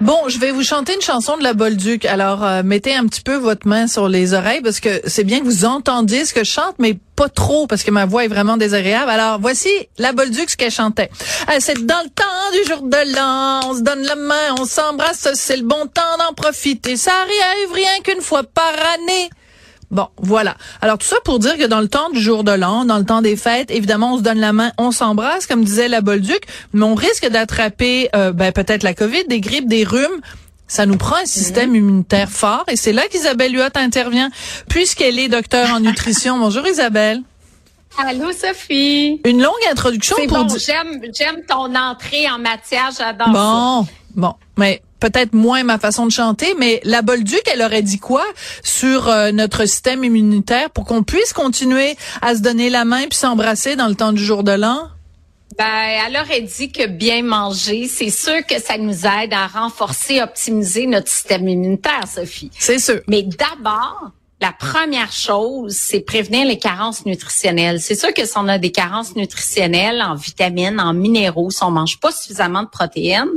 Bon, je vais vous chanter une chanson de la Bolduc. Alors, euh, mettez un petit peu votre main sur les oreilles parce que c'est bien que vous entendiez ce que je chante, mais pas trop parce que ma voix est vraiment désagréable. Alors, voici la Bolduc, ce qu'elle chantait. Euh, c'est dans le temps du jour de l'an, on se donne la main, on s'embrasse, c'est le bon temps d'en profiter. Ça arrive rien qu'une fois par année. Bon, voilà. Alors tout ça pour dire que dans le temps du jour de l'an, dans le temps des fêtes, évidemment, on se donne la main, on s'embrasse, comme disait la Bolduc, mais on risque d'attraper euh, ben, peut-être la COVID, des grippes, des rhumes. Ça nous prend un système immunitaire fort et c'est là qu'Isabelle Huot intervient puisqu'elle est docteur en nutrition. Bonjour Isabelle. Allô Sophie. Une longue introduction pour bon, j'aime j'aime ton entrée en matière, j'adore Bon, bon, mais peut-être moins ma façon de chanter, mais la Bolduc, elle aurait dit quoi sur euh, notre système immunitaire pour qu'on puisse continuer à se donner la main puis s'embrasser dans le temps du jour de l'an? Ben, elle aurait dit que bien manger, c'est sûr que ça nous aide à renforcer, optimiser notre système immunitaire, Sophie. C'est sûr. Mais d'abord, la première chose, c'est prévenir les carences nutritionnelles. C'est sûr que si on a des carences nutritionnelles en vitamines, en minéraux, si on mange pas suffisamment de protéines,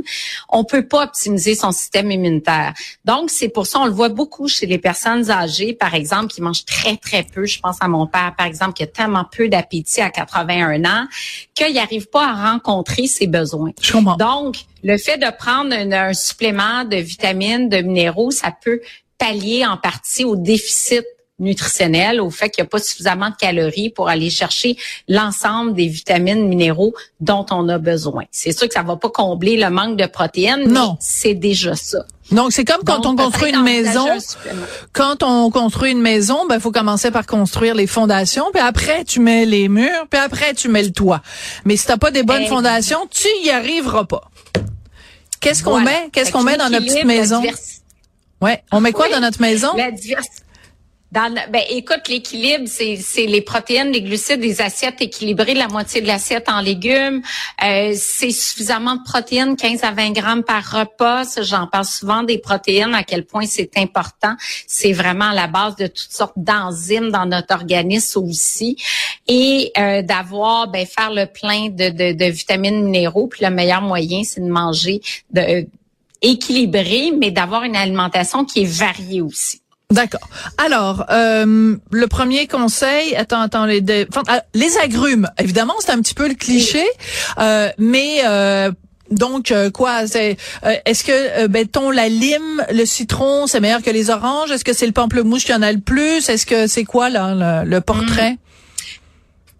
on peut pas optimiser son système immunitaire. Donc, c'est pour ça, on le voit beaucoup chez les personnes âgées, par exemple, qui mangent très, très peu. Je pense à mon père, par exemple, qui a tellement peu d'appétit à 81 ans, qu'il n'arrive pas à rencontrer ses besoins. Donc, le fait de prendre un supplément de vitamines, de minéraux, ça peut pallier en partie au déficit nutritionnel, au fait qu'il n'y a pas suffisamment de calories pour aller chercher l'ensemble des vitamines, minéraux dont on a besoin. C'est sûr que ça va pas combler le manque de protéines, non. mais c'est déjà ça. Donc c'est comme quand on construit une maison. Quand on construit une maison, ben faut commencer par construire les fondations, puis après tu mets les murs, puis après tu mets le toit. Mais si t'as pas des bonnes fondations, tu y arriveras pas. Qu'est-ce qu'on met? Qu'est-ce qu'on met dans notre petite maison? Ouais. On met quoi dans notre maison? La Dans, ben, écoute, l'équilibre, c'est, c'est les protéines, les glucides, les assiettes équilibrées, la moitié de l'assiette en légumes. Euh, c'est suffisamment de protéines, 15 à 20 grammes par repas. J'en parle souvent des protéines, à quel point c'est important. C'est vraiment la base de toutes sortes d'enzymes dans notre organisme aussi. Et euh, d'avoir, ben, faire le plein de, de, de vitamines minéraux. Puis le meilleur moyen, c'est de manger de équilibré, mais d'avoir une alimentation qui est variée aussi. D'accord. Alors, euh, le premier conseil, attends, attends, les, ah, les agrumes. Évidemment, c'est un petit peu le cliché, euh, mais euh, donc quoi C'est est-ce que béton, la lime, le citron, c'est meilleur que les oranges? Est-ce que c'est le pamplemousse qui en a le plus? Est-ce que c'est quoi là le, portrait? hmm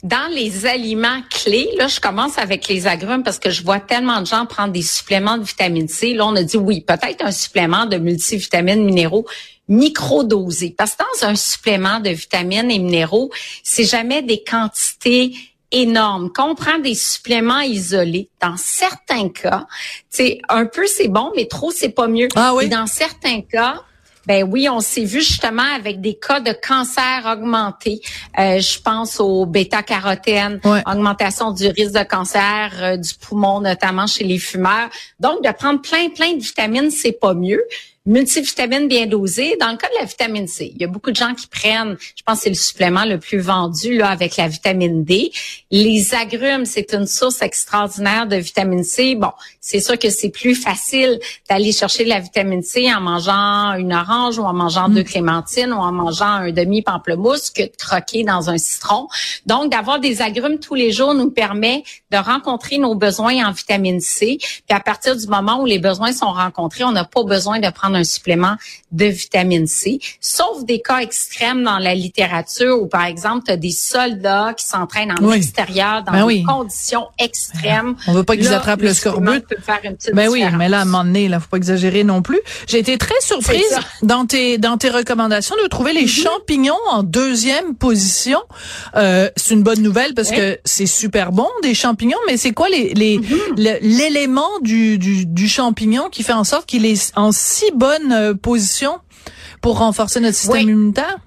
dans les aliments clés, là, je commence avec les agrumes parce que je vois tellement de gens prendre des suppléments de vitamine C. Là, on a dit oui, peut-être un supplément de multivitamines minéraux microdosés. Parce que dans un supplément de vitamines et minéraux, c'est jamais des quantités énormes. Quand on prend des suppléments isolés, dans certains cas, c'est un peu c'est bon, mais trop c'est pas mieux. Ah oui. Dans certains cas, ben oui, on s'est vu justement avec des cas de cancer augmenté. Euh, je pense au bêta-carotène, augmentation du risque de cancer euh, du poumon, notamment chez les fumeurs. Donc, de prendre plein, plein de vitamines, c'est pas mieux multivitamine bien dosée. Dans le cas de la vitamine C, il y a beaucoup de gens qui prennent, je pense que c'est le supplément le plus vendu là avec la vitamine D. Les agrumes, c'est une source extraordinaire de vitamine C. Bon, c'est sûr que c'est plus facile d'aller chercher la vitamine C en mangeant une orange ou en mangeant deux mm. clémentines ou en mangeant un demi pamplemousse que de croquer dans un citron. Donc d'avoir des agrumes tous les jours nous permet de rencontrer nos besoins en vitamine C. Puis à partir du moment où les besoins sont rencontrés, on n'a pas besoin de prendre un supplément de vitamine C, sauf des cas extrêmes dans la littérature où, par exemple, tu as des soldats qui s'entraînent en extérieur dans ben des conditions extrêmes. On veut pas qu'ils attrapent le, scorbut. ben oui, mais là, à un moment donné, là, faut pas exagérer non plus. J'ai été très surprise dans tes dans tes recommandations de trouver les mm-hmm. champignons en deuxième position. Euh, c'est une bonne nouvelle parce que c'est super bon des champignons, mais c'est quoi les les mm-hmm. l'élément du, du du champignon qui fait en sorte qu'il est en si bonne euh, position pour renforcer notre système immunitaire?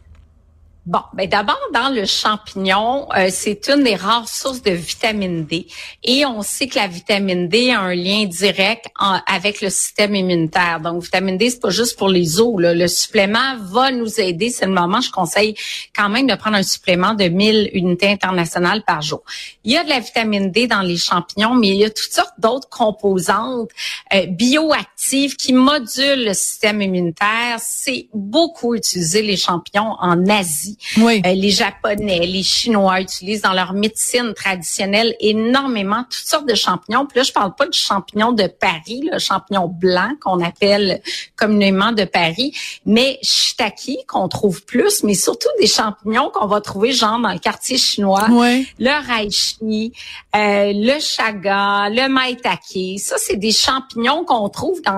Bon, ben d'abord dans le champignon, euh, c'est une des rares sources de vitamine D et on sait que la vitamine D a un lien direct avec le système immunitaire. Donc vitamine D c'est pas juste pour les os, le supplément va nous aider. C'est le moment je conseille quand même de prendre un supplément de 1000 unités internationales par jour. Il y a de la vitamine D dans les champignons, mais il y a toutes sortes d'autres composantes euh, bioactives qui modulent le système immunitaire. C'est beaucoup utilisé les champignons en Asie. Oui. Euh, les Japonais, les Chinois utilisent dans leur médecine traditionnelle énormément toutes sortes de champignons. Puis là, je parle pas du champignon de Paris, le champignon blanc qu'on appelle communément de Paris, mais shiitake qu'on trouve plus, mais surtout des champignons qu'on va trouver genre dans le quartier chinois. Oui. Le reishi, euh, le chaga, le maitake. Ça, c'est des champignons qu'on trouve dans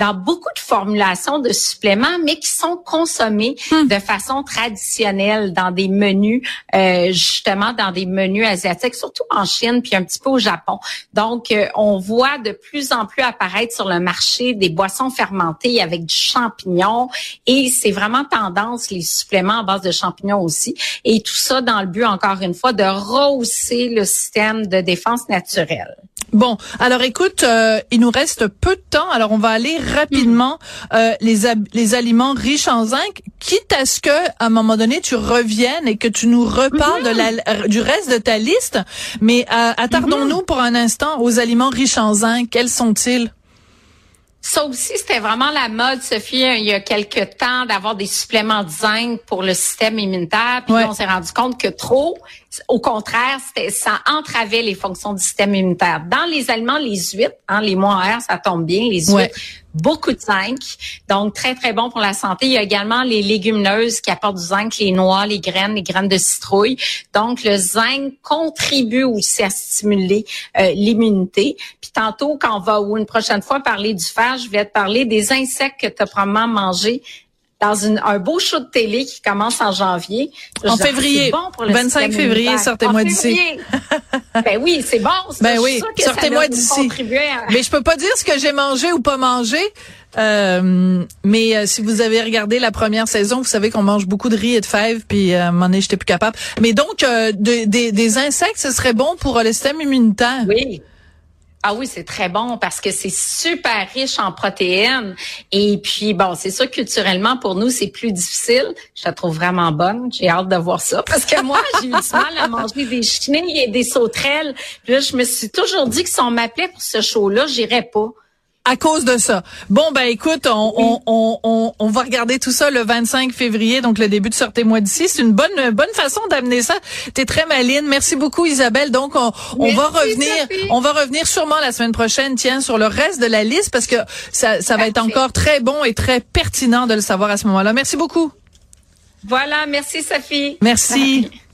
dans beaucoup de formulations de suppléments, mais qui sont consommés hmm. de façon traditionnelle dans des menus, euh, justement dans des menus asiatiques, surtout en Chine puis un petit peu au Japon. Donc, euh, on voit de plus en plus apparaître sur le marché des boissons fermentées avec du champignon et c'est vraiment tendance les suppléments à base de champignons aussi. Et tout ça dans le but, encore une fois, de rehausser le système de défense naturelle. Bon, alors écoute, euh, il nous reste peu de temps, alors on va aller rapidement euh, les les aliments riches en zinc, quitte à ce que à un moment donné tu reviennes et que tu nous reparles de la, mhm. du reste de ta liste. Mais euh, attardons-nous mhm. pour un instant aux aliments riches en zinc. Quels sont-ils? Ça aussi, c'était vraiment la mode, Sophie, il y a quelques temps, d'avoir des suppléments de zinc pour le système immunitaire. Puis on s'est rendu compte que trop, au contraire, ça entravait les fonctions du système immunitaire. Dans les aliments, les huîtres, hein, les moires, ça tombe bien, les huîtres, beaucoup de zinc, donc très très bon pour la santé. Il y a également les légumineuses qui apportent du zinc, les noix, les graines, les graines de citrouille. Donc le zinc contribue aussi à stimuler euh, l'immunité. Puis tantôt, quand on va ou une prochaine fois parler du fer, je vais te parler des insectes que tu as probablement mangés dans une, un beau show de télé qui commence en janvier. En février. Bon pour le 25 février, sortez-moi d'ici. ben oui, c'est bon. Ben oui, sortez-moi d'ici. Mais je peux pas dire ce que j'ai mangé ou pas mangé. Euh, mais euh, si vous avez regardé la première saison, vous savez qu'on mange beaucoup de riz et de fèves, puis euh, à un moment donné, j'étais plus capable. Mais donc, euh, de, des insectes, ce serait bon pour le système immunitaire? Oui. Ah oui, c'est très bon parce que c'est super riche en protéines. Et puis, bon, c'est sûr, culturellement, pour nous, c'est plus difficile. Je la trouve vraiment bonne. J'ai hâte de voir ça. Parce que moi, j'ai eu du mal à manger des chenilles et des sauterelles. Là, je me suis toujours dit que si on m'appelait pour ce show-là, j'irais pas à cause de ça. Bon, ben écoute, on, on, on, on, va regarder tout ça le 25 février, donc le début de Sortez-moi d'ici. C'est une bonne bonne façon d'amener ça. T'es très maline. Merci beaucoup, Isabelle. Donc, on, on va revenir on va revenir sûrement la semaine prochaine, tiens, sur le reste de la liste, parce que ça, ça va être encore très bon et très pertinent de le savoir à ce moment-là. Merci beaucoup. Voilà, merci Sophie. Merci.